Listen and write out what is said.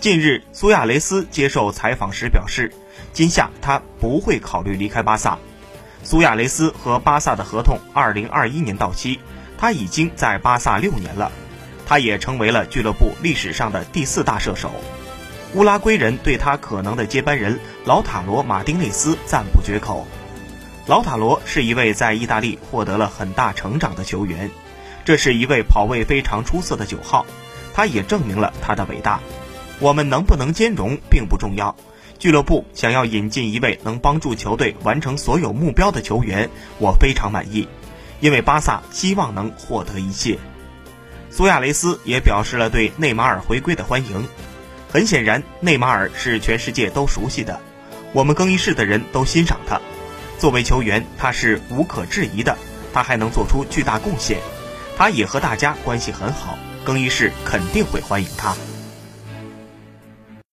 近日，苏亚雷斯接受采访时表示，今夏他不会考虑离开巴萨。苏亚雷斯和巴萨的合同2021年到期，他已经在巴萨六年了，他也成为了俱乐部历史上的第四大射手。乌拉圭人对他可能的接班人老塔罗·马丁内斯赞不绝口。老塔罗是一位在意大利获得了很大成长的球员，这是一位跑位非常出色的九号，他也证明了他的伟大。我们能不能兼容并不重要，俱乐部想要引进一位能帮助球队完成所有目标的球员，我非常满意，因为巴萨希望能获得一切。苏亚雷斯也表示了对内马尔回归的欢迎。很显然，内马尔是全世界都熟悉的，我们更衣室的人都欣赏他。作为球员，他是无可置疑的，他还能做出巨大贡献。他也和大家关系很好，更衣室肯定会欢迎他。